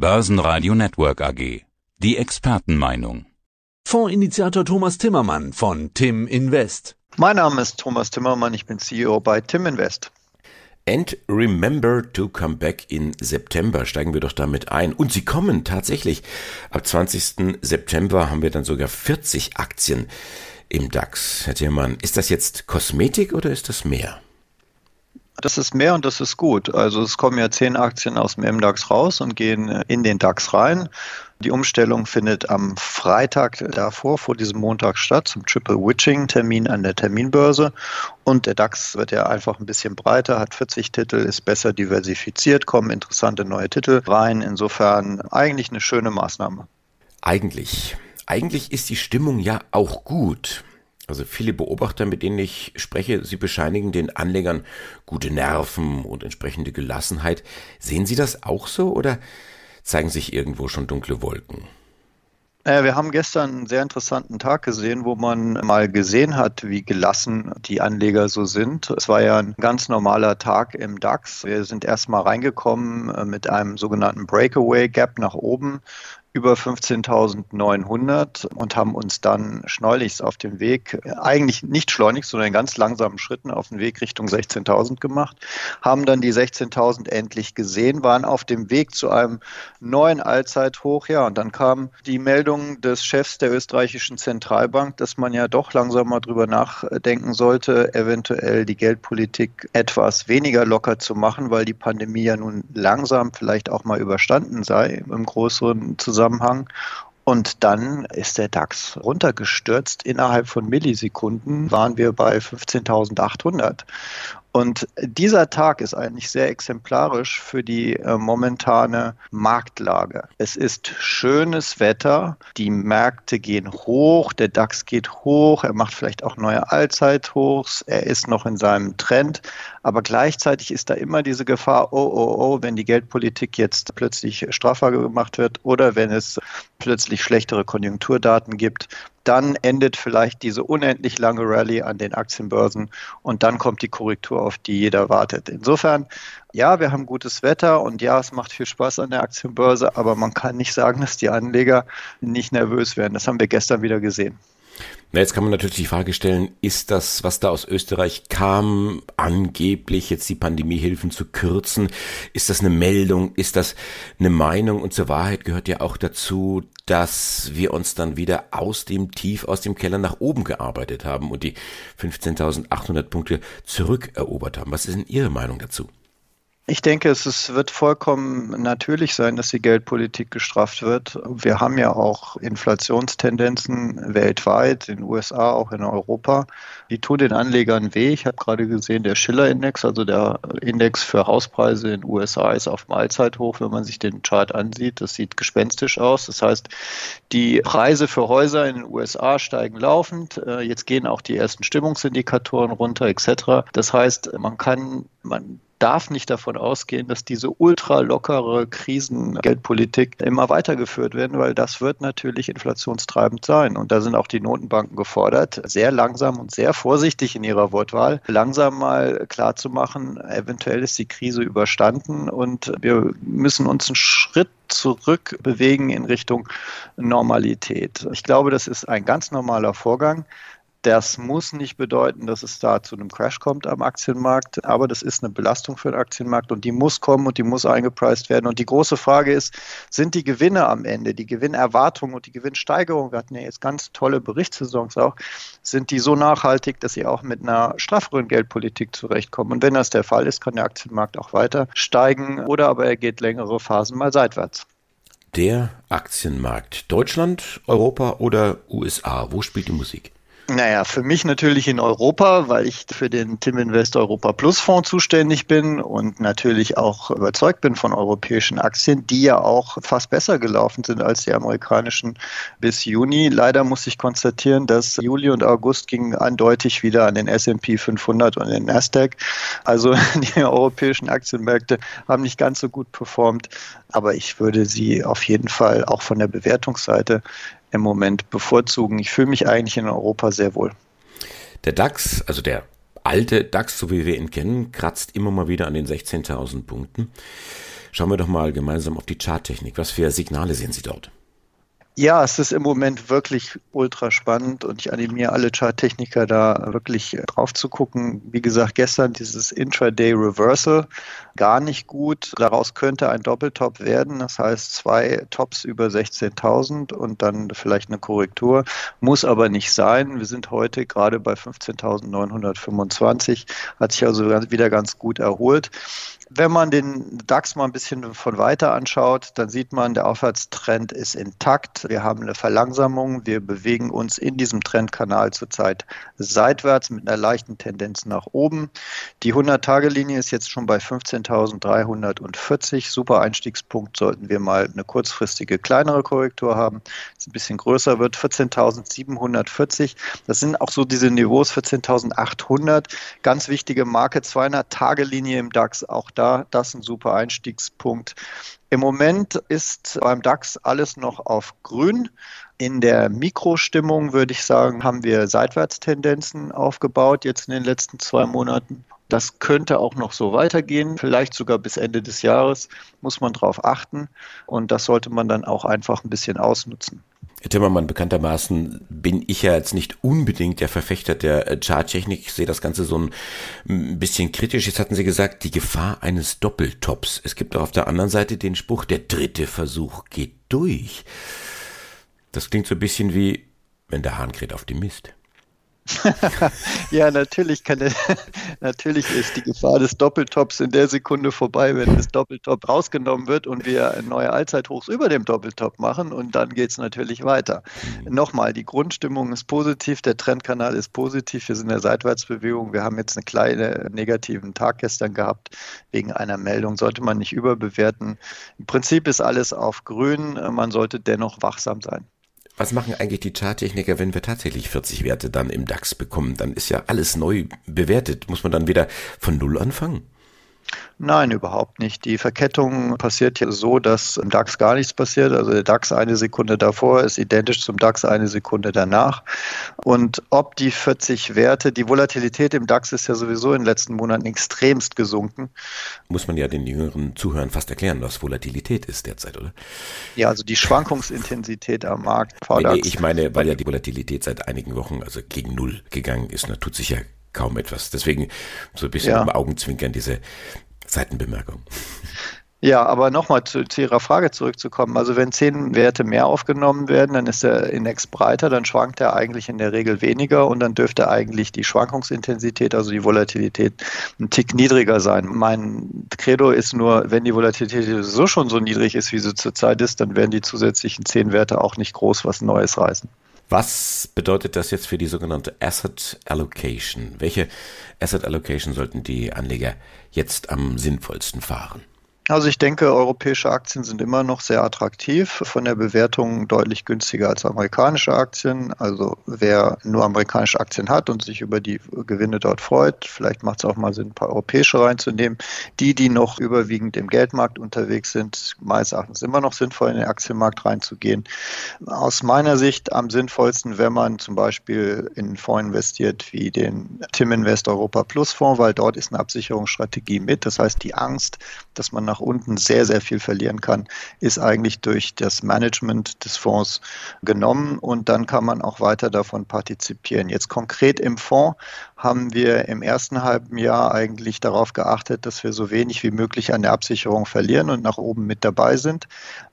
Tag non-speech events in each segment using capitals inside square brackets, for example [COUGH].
Börsenradio Network AG. Die Expertenmeinung. Fondsinitiator Thomas Timmermann von Tim Invest. Mein Name ist Thomas Timmermann, ich bin CEO bei Tim Invest. And remember to come back in September. Steigen wir doch damit ein. Und sie kommen tatsächlich. Ab 20. September haben wir dann sogar 40 Aktien im DAX. Herr Timmermann, ist das jetzt Kosmetik oder ist das mehr? Das ist mehr und das ist gut. Also es kommen ja zehn Aktien aus dem MDAX raus und gehen in den DAX rein. Die Umstellung findet am Freitag davor, vor diesem Montag statt, zum Triple Witching Termin an der Terminbörse. Und der DAX wird ja einfach ein bisschen breiter, hat 40 Titel, ist besser diversifiziert, kommen interessante neue Titel rein. Insofern eigentlich eine schöne Maßnahme. Eigentlich. Eigentlich ist die Stimmung ja auch gut. Also viele Beobachter, mit denen ich spreche, sie bescheinigen den Anlegern gute Nerven und entsprechende Gelassenheit. Sehen Sie das auch so oder zeigen sich irgendwo schon dunkle Wolken? wir haben gestern einen sehr interessanten Tag gesehen, wo man mal gesehen hat, wie gelassen die Anleger so sind. Es war ja ein ganz normaler Tag im DAX. Wir sind erstmal reingekommen äh, mit einem sogenannten Breakaway Gap nach oben über 15.900 und haben uns dann schneulichst auf dem Weg, eigentlich nicht schleunigst, sondern in ganz langsamen Schritten auf den Weg Richtung 16.000 gemacht, haben dann die 16.000 endlich gesehen, waren auf dem Weg zu einem neuen Allzeithoch. Ja, und dann kam die Meldung des Chefs der österreichischen Zentralbank, dass man ja doch langsam mal drüber nachdenken sollte, eventuell die Geldpolitik etwas weniger locker zu machen, weil die Pandemie ja nun langsam vielleicht auch mal überstanden sei im größeren Zusammenhang Zusammenhang. Und dann ist der DAX runtergestürzt. Innerhalb von Millisekunden waren wir bei 15.800. Und dieser Tag ist eigentlich sehr exemplarisch für die äh, momentane Marktlage. Es ist schönes Wetter, die Märkte gehen hoch, der DAX geht hoch, er macht vielleicht auch neue Allzeithochs, er ist noch in seinem Trend, aber gleichzeitig ist da immer diese Gefahr, oh, oh, oh, wenn die Geldpolitik jetzt plötzlich straffer gemacht wird oder wenn es plötzlich schlechtere Konjunkturdaten gibt, dann endet vielleicht diese unendlich lange Rallye an den Aktienbörsen und dann kommt die Korrektur, auf die jeder wartet. Insofern, ja, wir haben gutes Wetter und ja, es macht viel Spaß an der Aktienbörse, aber man kann nicht sagen, dass die Anleger nicht nervös werden. Das haben wir gestern wieder gesehen. Na, jetzt kann man natürlich die Frage stellen, ist das, was da aus Österreich kam, angeblich jetzt die Pandemiehilfen zu kürzen? Ist das eine Meldung? Ist das eine Meinung? Und zur Wahrheit gehört ja auch dazu, dass wir uns dann wieder aus dem Tief, aus dem Keller nach oben gearbeitet haben und die 15.800 Punkte zurückerobert haben. Was ist denn Ihre Meinung dazu? Ich denke, es ist, wird vollkommen natürlich sein, dass die Geldpolitik gestrafft wird. Wir haben ja auch Inflationstendenzen weltweit, in den USA, auch in Europa. Die tun den Anlegern weh. Ich habe gerade gesehen, der Schiller-Index, also der Index für Hauspreise in den USA, ist auf Mahlzeithoch, wenn man sich den Chart ansieht. Das sieht gespenstisch aus. Das heißt, die Preise für Häuser in den USA steigen laufend. Äh, jetzt gehen auch die ersten Stimmungsindikatoren runter, etc. Das heißt, man kann, man darf nicht davon ausgehen, dass diese ultra lockere Krisengeldpolitik immer weitergeführt werden, weil das wird natürlich inflationstreibend sein. Und da sind auch die Notenbanken gefordert, sehr langsam und sehr vorsichtig in ihrer Wortwahl, langsam mal klarzumachen, eventuell ist die Krise überstanden und wir müssen uns einen Schritt zurück bewegen in Richtung Normalität. Ich glaube, das ist ein ganz normaler Vorgang. Das muss nicht bedeuten, dass es da zu einem Crash kommt am Aktienmarkt, aber das ist eine Belastung für den Aktienmarkt und die muss kommen und die muss eingepreist werden. Und die große Frage ist, sind die Gewinne am Ende, die Gewinnerwartungen und die Gewinnsteigerung, wir hatten ja jetzt ganz tolle Berichtssaisons auch, sind die so nachhaltig, dass sie auch mit einer strafferen Geldpolitik zurechtkommen? Und wenn das der Fall ist, kann der Aktienmarkt auch weiter steigen oder aber er geht längere Phasen mal seitwärts. Der Aktienmarkt. Deutschland, Europa oder USA? Wo spielt die Musik? Naja, für mich natürlich in Europa, weil ich für den Tim Invest Europa Plus Fonds zuständig bin und natürlich auch überzeugt bin von europäischen Aktien, die ja auch fast besser gelaufen sind als die amerikanischen bis Juni. Leider muss ich konstatieren, dass Juli und August gingen eindeutig wieder an den S&P 500 und den Nasdaq. Also [LAUGHS] die europäischen Aktienmärkte haben nicht ganz so gut performt, aber ich würde sie auf jeden Fall auch von der Bewertungsseite im Moment bevorzugen. Ich fühle mich eigentlich in Europa sehr wohl. Der DAX, also der alte DAX, so wie wir ihn kennen, kratzt immer mal wieder an den 16.000 Punkten. Schauen wir doch mal gemeinsam auf die Charttechnik. Was für Signale sehen Sie dort? Ja, es ist im Moment wirklich ultra spannend und ich animiere alle Charttechniker da wirklich drauf zu gucken. Wie gesagt, gestern dieses Intraday Reversal gar nicht gut. Daraus könnte ein Doppeltop werden. Das heißt, zwei Tops über 16.000 und dann vielleicht eine Korrektur. Muss aber nicht sein. Wir sind heute gerade bei 15.925. Hat sich also wieder ganz gut erholt. Wenn man den DAX mal ein bisschen von weiter anschaut, dann sieht man, der Aufwärtstrend ist intakt. Wir haben eine Verlangsamung. Wir bewegen uns in diesem Trendkanal zurzeit seitwärts mit einer leichten Tendenz nach oben. Die 100-Tage-Linie ist jetzt schon bei 15.340. Super Einstiegspunkt sollten wir mal eine kurzfristige kleinere Korrektur haben. Es ein bisschen größer wird. 14.740. Das sind auch so diese Niveaus 14.800. Ganz wichtige Marke 200-Tage-Linie im DAX. Auch da das ein super Einstiegspunkt. Im Moment ist beim DAX alles noch auf grün. In der Mikrostimmung würde ich sagen, haben wir Seitwärtstendenzen aufgebaut jetzt in den letzten zwei Monaten. Das könnte auch noch so weitergehen, vielleicht sogar bis Ende des Jahres, muss man darauf achten. Und das sollte man dann auch einfach ein bisschen ausnutzen. Herr Timmermann, bekanntermaßen bin ich ja jetzt nicht unbedingt der Verfechter der äh, Charttechnik. Ich sehe das Ganze so ein bisschen kritisch. Jetzt hatten Sie gesagt, die Gefahr eines Doppeltops. Es gibt auch auf der anderen Seite den Spruch, der dritte Versuch geht durch. Das klingt so ein bisschen wie, wenn der Hahn kräht auf dem Mist. [LAUGHS] ja, natürlich kann der, [LAUGHS] natürlich ist die Gefahr des Doppeltops in der Sekunde vorbei, wenn das Doppeltop rausgenommen wird und wir neue Allzeithochs über dem Doppeltop machen und dann geht es natürlich weiter. Mhm. Nochmal, die Grundstimmung ist positiv, der Trendkanal ist positiv, wir sind in der Seitwärtsbewegung, wir haben jetzt einen kleinen negativen Tag gestern gehabt wegen einer Meldung, sollte man nicht überbewerten. Im Prinzip ist alles auf grün, man sollte dennoch wachsam sein. Was machen eigentlich die Charttechniker, wenn wir tatsächlich 40 Werte dann im DAX bekommen? Dann ist ja alles neu bewertet. Muss man dann wieder von Null anfangen? Nein, überhaupt nicht. Die Verkettung passiert ja so, dass im DAX gar nichts passiert. Also der DAX eine Sekunde davor ist identisch zum DAX eine Sekunde danach. Und ob die 40 Werte, die Volatilität im DAX ist ja sowieso in den letzten Monaten extremst gesunken. Muss man ja den jüngeren Zuhörern fast erklären, was Volatilität ist derzeit, oder? Ja, also die Schwankungsintensität am Markt. Nee, nee, ich meine, weil ja die Volatilität seit einigen Wochen also gegen Null gegangen ist, da tut sich ja kaum etwas. Deswegen so ein bisschen ja. im Augenzwinkern diese Seitenbemerkung. Ja, aber nochmal zu, zu, Ihrer Frage zurückzukommen. Also wenn zehn Werte mehr aufgenommen werden, dann ist der Index breiter, dann schwankt er eigentlich in der Regel weniger und dann dürfte eigentlich die Schwankungsintensität, also die Volatilität, ein Tick niedriger sein. Mein Credo ist nur, wenn die Volatilität so schon so niedrig ist, wie sie zurzeit ist, dann werden die zusätzlichen zehn Werte auch nicht groß was Neues reißen. Was bedeutet das jetzt für die sogenannte Asset Allocation? Welche Asset Allocation sollten die Anleger jetzt am sinnvollsten fahren? Also ich denke, europäische Aktien sind immer noch sehr attraktiv, von der Bewertung deutlich günstiger als amerikanische Aktien. Also wer nur amerikanische Aktien hat und sich über die Gewinne dort freut, vielleicht macht es auch mal Sinn, ein paar europäische reinzunehmen. Die, die noch überwiegend im Geldmarkt unterwegs sind, meines Erachtens immer noch sinnvoll in den Aktienmarkt reinzugehen. Aus meiner Sicht am sinnvollsten, wenn man zum Beispiel in einen Fonds investiert wie den Tim Invest Europa Plus Fonds, weil dort ist eine Absicherungsstrategie mit. Das heißt, die Angst, dass man nach nach unten sehr, sehr viel verlieren kann, ist eigentlich durch das Management des Fonds genommen und dann kann man auch weiter davon partizipieren. Jetzt konkret im Fonds haben wir im ersten halben Jahr eigentlich darauf geachtet, dass wir so wenig wie möglich an der Absicherung verlieren und nach oben mit dabei sind.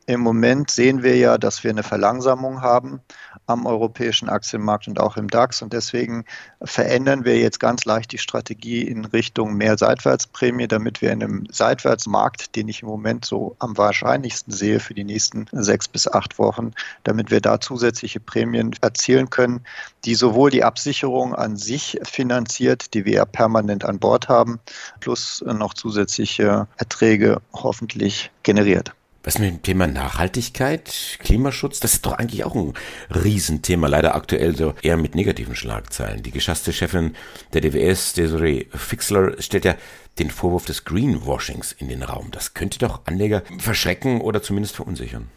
Im Moment sehen wir ja, dass wir eine Verlangsamung haben am europäischen Aktienmarkt und auch im DAX. Und deswegen verändern wir jetzt ganz leicht die Strategie in Richtung mehr Seitwärtsprämie, damit wir in einem Seitwärtsmarkt, den ich im Moment so am wahrscheinlichsten sehe für die nächsten sechs bis acht Wochen, damit wir da zusätzliche Prämien erzielen können, die sowohl die Absicherung an sich finanziert, die wir ja permanent an Bord haben, plus noch zusätzliche Erträge hoffentlich generiert. Was mit dem Thema Nachhaltigkeit, Klimaschutz, das ist doch eigentlich auch ein Riesenthema, leider aktuell so eher mit negativen Schlagzeilen. Die geschasste Chefin der DWS, Desiree Fixler, stellt ja den Vorwurf des Greenwashings in den Raum. Das könnte doch Anleger verschrecken oder zumindest verunsichern.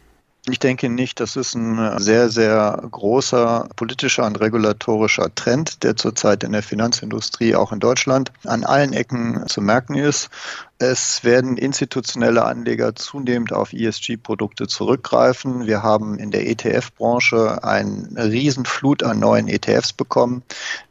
Ich denke nicht. Das ist ein sehr, sehr großer politischer und regulatorischer Trend, der zurzeit in der Finanzindustrie, auch in Deutschland, an allen Ecken zu merken ist. Es werden institutionelle Anleger zunehmend auf ESG-Produkte zurückgreifen. Wir haben in der ETF-Branche eine Riesenflut an neuen ETFs bekommen,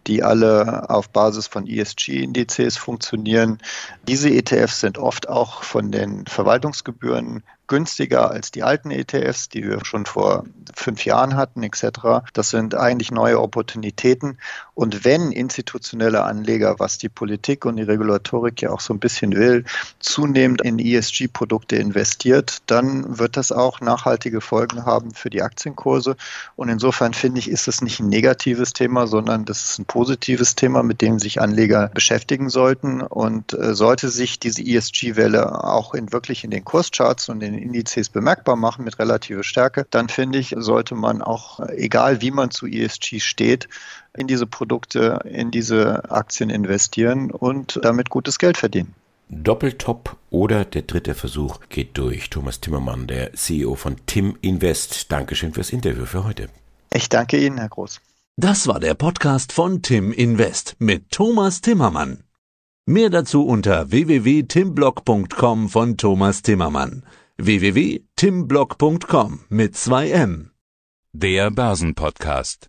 die alle auf Basis von ESG-Indizes funktionieren. Diese ETFs sind oft auch von den Verwaltungsgebühren günstiger als die alten ETFs, die wir schon vor fünf Jahren hatten, etc. Das sind eigentlich neue Opportunitäten. Und wenn institutionelle Anleger, was die Politik und die Regulatorik ja auch so ein bisschen will, zunehmend in ESG-Produkte investiert, dann wird das auch nachhaltige Folgen haben für die Aktienkurse. Und insofern finde ich, ist es nicht ein negatives Thema, sondern das ist ein positives Thema, mit dem sich Anleger beschäftigen sollten. Und äh, sollte sich diese ESG-Welle auch in wirklich in den Kurscharts und in den Indizes bemerkbar machen mit relativer Stärke, dann finde ich, sollte man auch, egal wie man zu ESG steht, in diese Produkte, in diese Aktien investieren und damit gutes Geld verdienen. Doppeltop oder der dritte Versuch geht durch. Thomas Timmermann, der CEO von Tim Invest. Dankeschön fürs Interview für heute. Ich danke Ihnen, Herr Groß. Das war der Podcast von Tim Invest mit Thomas Timmermann. Mehr dazu unter www.timblock.com von Thomas Timmermann. www.timblock.com mit zwei M. Der Börsenpodcast.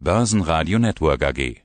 Börsenradio Network AG.